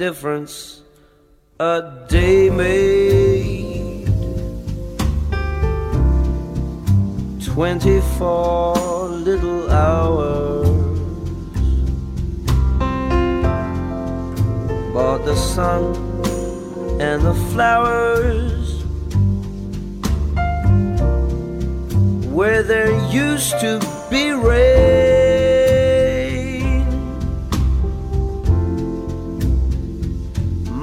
difference a day made. Twenty-four little hours, but the sun and the flowers where there used to be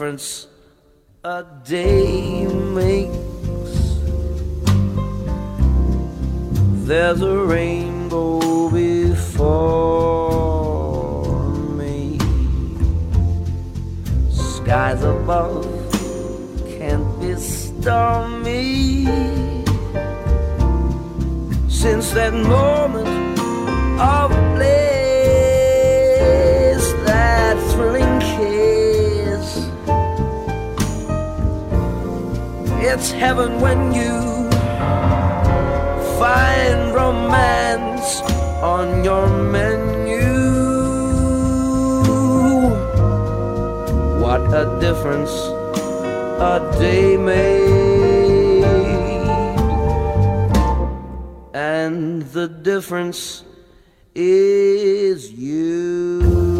Difference a day makes. There's a rainbow before me. Skies above can't be stormy. Since that moment of bliss, that thrilling kiss. It's heaven when you find romance on your menu. What a difference a day made. And the difference is you.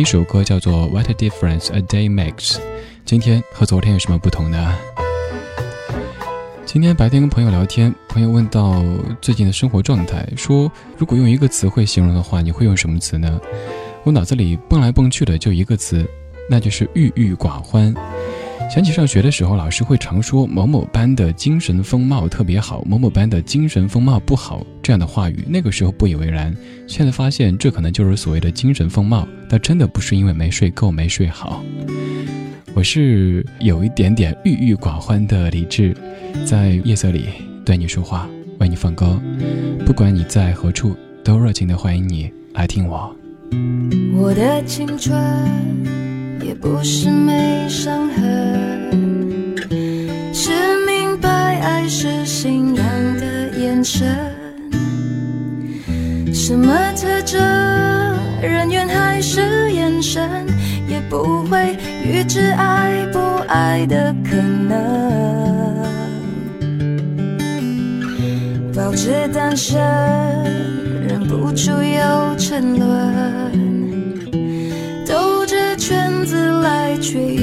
一首歌叫做《What a Difference a Day Makes》，今天和昨天有什么不同呢？今天白天跟朋友聊天，朋友问到最近的生活状态，说如果用一个词汇形容的话，你会用什么词呢？我脑子里蹦来蹦去的就一个词，那就是郁郁寡欢。想起上学的时候，老师会常说某某班的精神风貌特别好，某某班的精神风貌不好这样的话语，那个时候不以为然。现在发现这可能就是所谓的精神风貌，但真的不是因为没睡够、没睡好。我是有一点点郁郁寡欢的理智，在夜色里对你说话，为你放歌。不管你在何处，都热情的欢迎你来听我。我的青春也不是没伤痕，是明白爱是信仰的眼神。什么特征，人缘还是眼神，也不会预知爱不爱的可能。保持单身，忍不住又沉沦，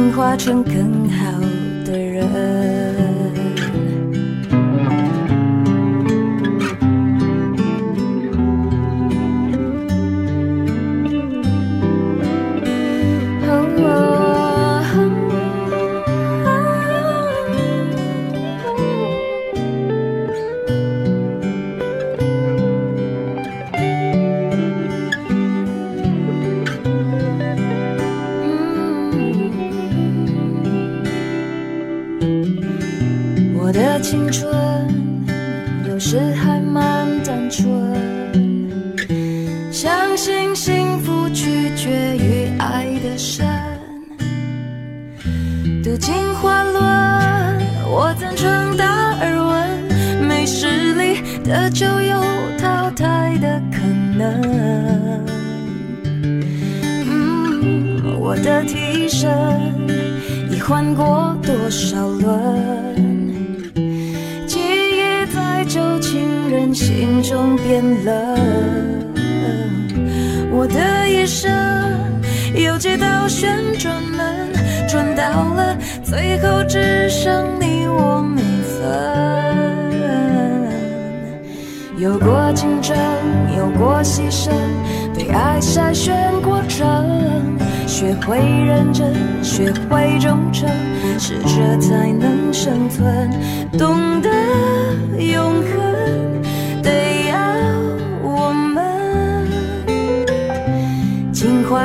进化成更好。中变冷。我的一生有几道旋转门，转到了最后只剩你我没分。有过竞争，有过牺牲，被爱筛选过程，学会认真，学会忠诚，适者才能生存。懂得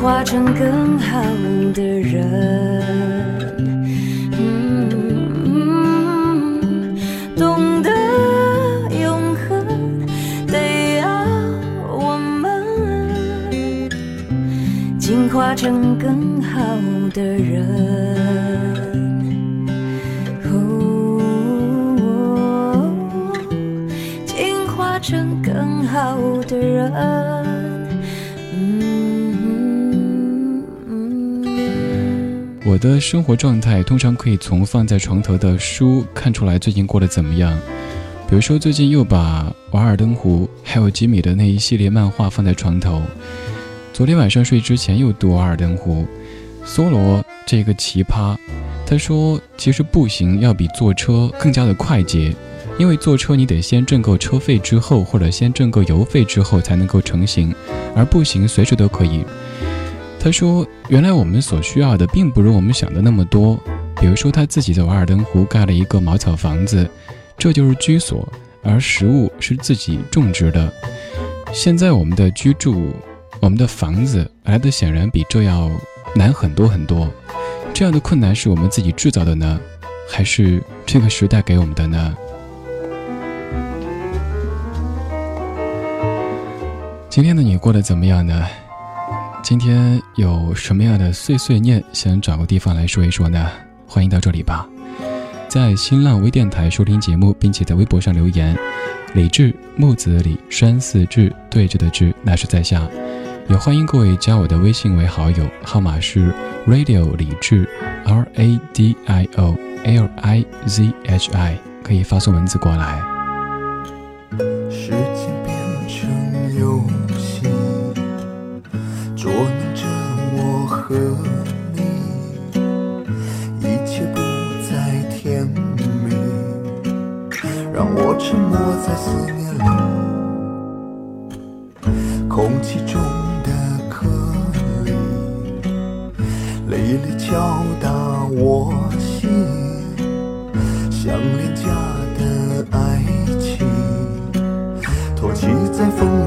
化成更好的人。嗯，懂得永恒，得要我们进化成更好的人。进化成更好的人。我的生活状态通常可以从放在床头的书看出来最近过得怎么样。比如说，最近又把《瓦尔登湖》还有吉米的那一系列漫画放在床头。昨天晚上睡之前又读《瓦尔登湖》，梭罗这个奇葩，他说其实步行要比坐车更加的快捷，因为坐车你得先挣够车费之后，或者先挣够油费之后才能够成行，而步行随时都可以。他说：“原来我们所需要的并不如我们想的那么多。比如说，他自己在瓦尔登湖盖了一个茅草房子，这就是居所，而食物是自己种植的。现在我们的居住，我们的房子来的显然比这要难很多很多。这样的困难是我们自己制造的呢，还是这个时代给我们的呢？”今天的你过得怎么样呢？今天有什么样的碎碎念想找个地方来说一说呢？欢迎到这里吧，在新浪微电台收听节目，并且在微博上留言。李志木子李山寺志对着的志，那是在下。也欢迎各位加我的微信为好友，号码是 radio 李志 R A D I O L I Z H I，可以发送文字过来。和你，一切不再甜蜜，让我沉默在思念里。空气中的颗粒，沥沥敲打我心，像廉价的爱情，托起在风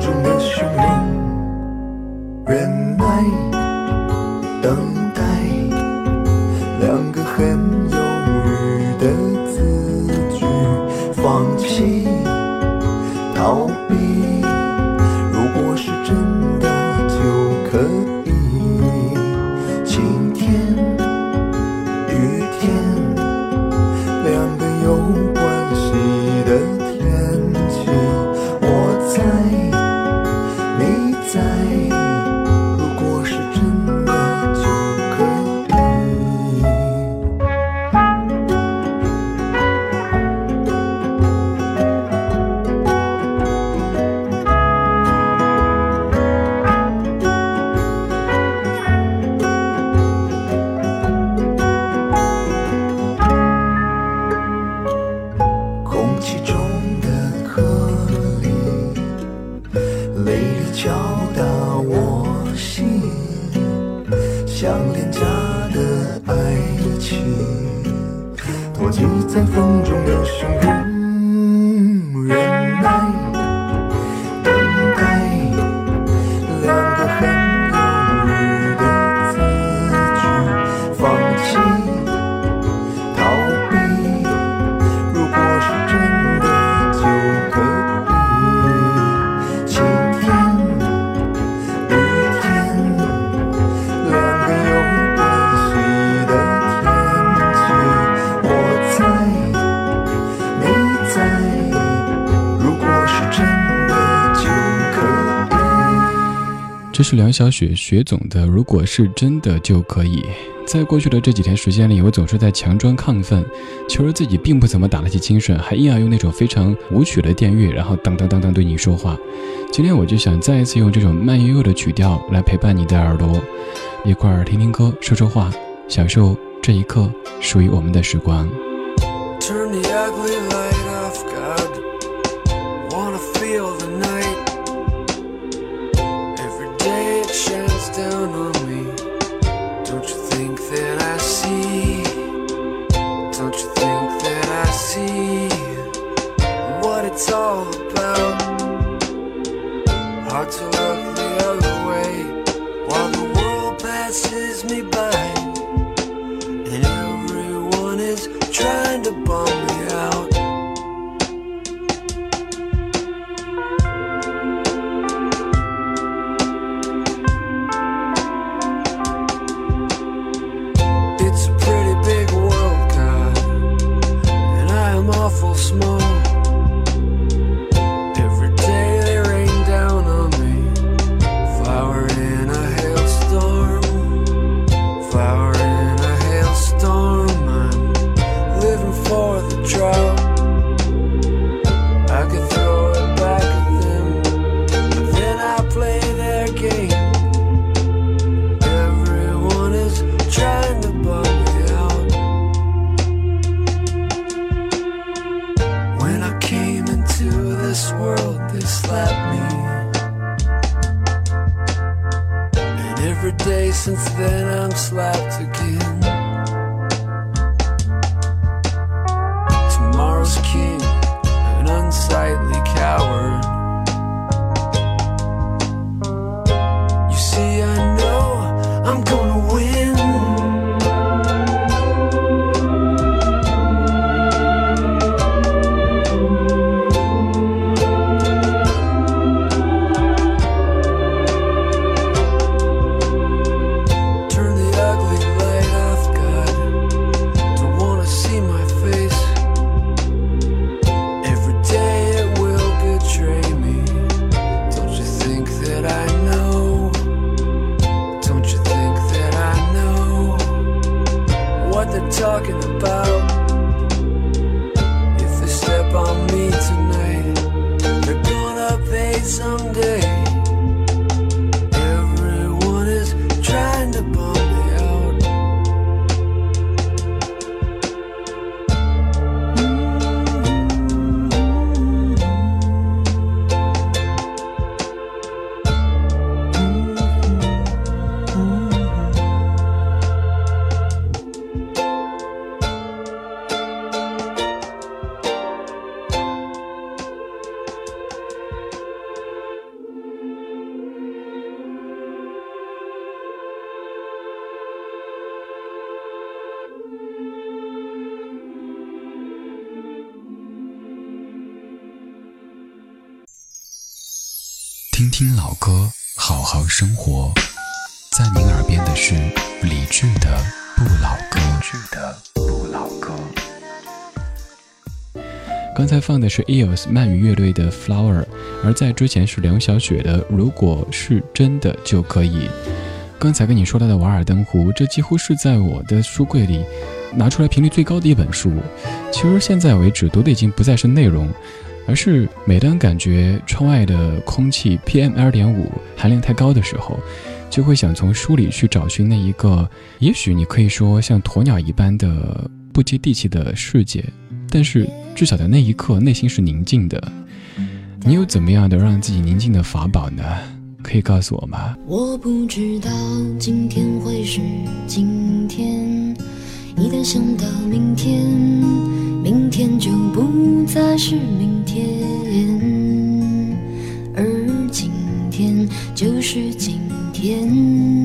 这是梁小雪雪总的，如果是真的就可以。在过去的这几天时间里，我总是在强装亢奋，求着自己并不怎么打得起精神，还硬要用那种非常舞曲的电乐，然后当当当当对你说话。今天我就想再一次用这种慢悠悠的曲调来陪伴你的耳朵，一块儿听听歌，说说话，享受这一刻属于我们的时光。this world they slapped me. And every day since then I'm slapped again. 听听老歌，好好生活”。在您耳边的是李志的《不老歌》。剧的不老歌。刚才放的是 EOS 鳗鱼乐队的《Flower》，而在之前是梁晓雪的《如果是真的就可以》。刚才跟你说到的《瓦尔登湖》，这几乎是在我的书柜里拿出来频率最高的一本书。其实现在为止读的已经不再是内容，而是每当感觉窗外的空气 PM 二点五含量太高的时候，就会想从书里去找寻那一个，也许你可以说像鸵鸟一般的不接地气的世界，但是至少在那一刻内心是宁静的。你有怎么样的让自己宁静的法宝呢？可以告诉我吗？我不知道今天会是今天，一旦想到明天，天就不再是明天，而今天就是今天。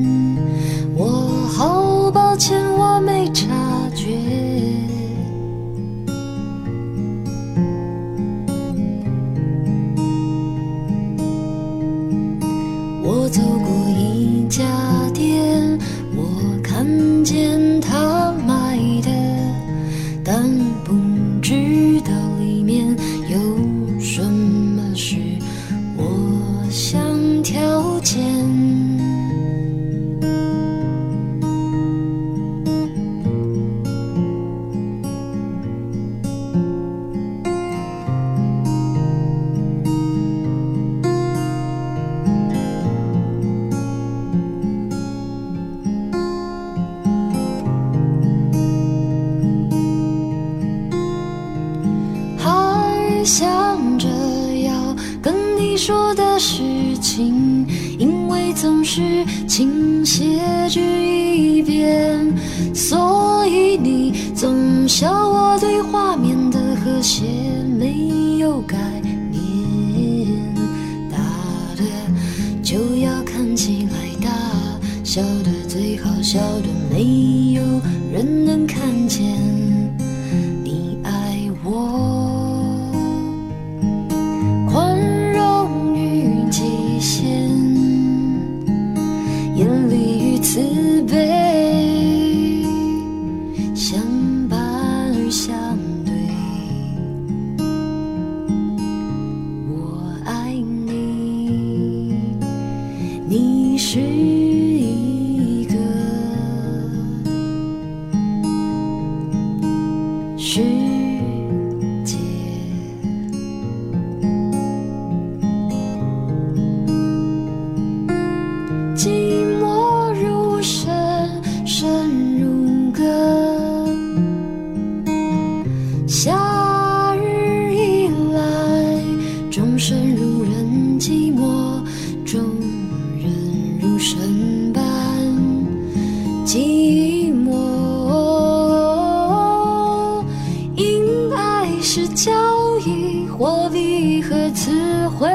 和词汇，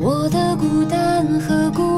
我的孤单和孤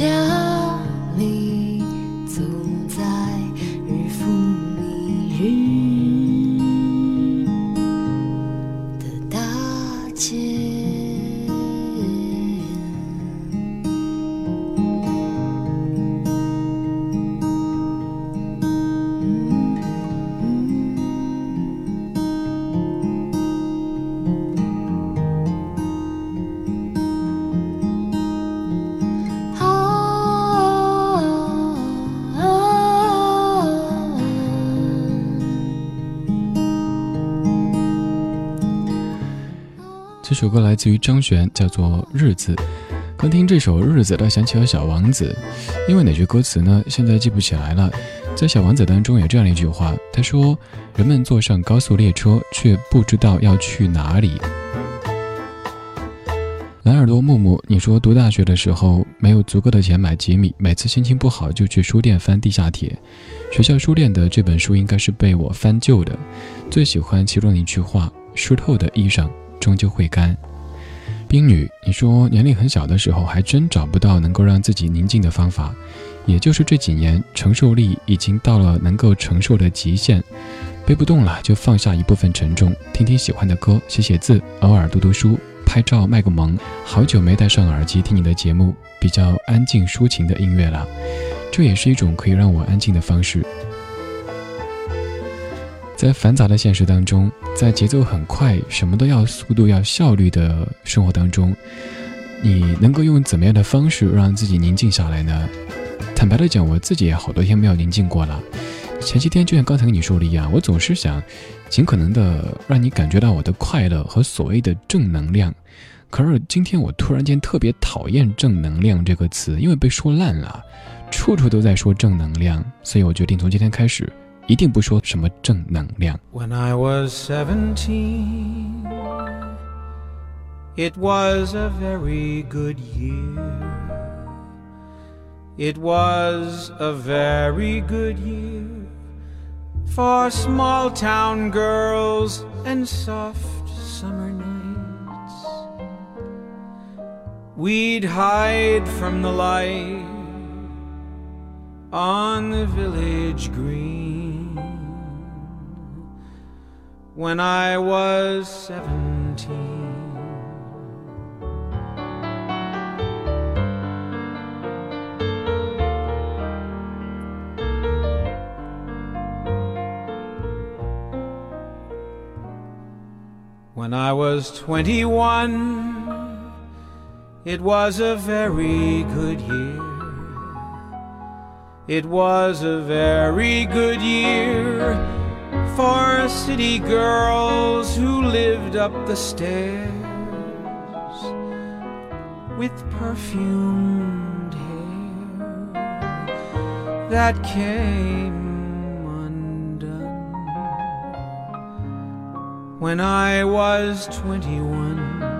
家首歌来自于张悬，叫做《日子》。刚听这首《日子》，倒想起了《小王子》，因为哪句歌词呢？现在记不起来了。在《小王子》当中有这样一句话，他说：“人们坐上高速列车，却不知道要去哪里。”蓝耳朵木木，你说读大学的时候没有足够的钱买吉米，每次心情不好就去书店翻地下铁。学校书店的这本书应该是被我翻旧的，最喜欢其中的一句话：“湿透的衣裳终究会干。”冰女，你说年龄很小的时候还真找不到能够让自己宁静的方法，也就是这几年承受力已经到了能够承受的极限，背不动了就放下一部分沉重，听听喜欢的歌，写写字，偶尔读读书。拍照卖个萌，好久没戴上耳机听你的节目，比较安静抒情的音乐了，这也是一种可以让我安静的方式。在繁杂的现实当中，在节奏很快、什么都要速度、要效率的生活当中，你能够用怎么样的方式让自己宁静下来呢？坦白的讲，我自己也好多天没有宁静过了。前些天就像刚才跟你说的一样，我总是想尽可能的让你感觉到我的快乐和所谓的正能量。可是今天我突然间特别讨厌“正能量”这个词，因为被说烂了，处处都在说正能量，所以我决定从今天开始，一定不说什么正能量。 When I was seventeen, it was a very good year. It was a very good year for small town girls and soft summer nights. We'd hide from the light on the village green when I was seventeen. When I was 21, it was a very good year. It was a very good year for city girls who lived up the stairs with perfumed hair that came undone when I was 21. When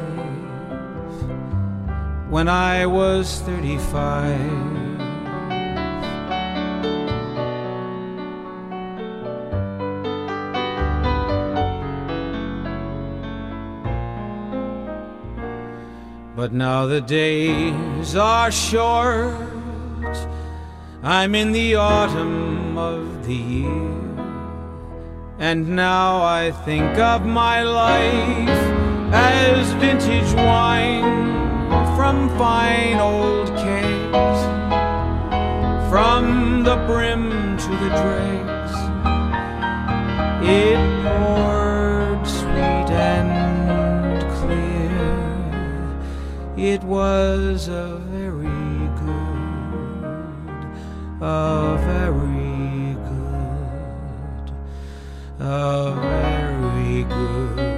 When I was 35, But now the days are short. I'm in the autumn of the year. And now I think of my life as vintage wine some fine old caves, from the brim to the dregs, it poured sweet and clear. It was a very good, a very good, a very good.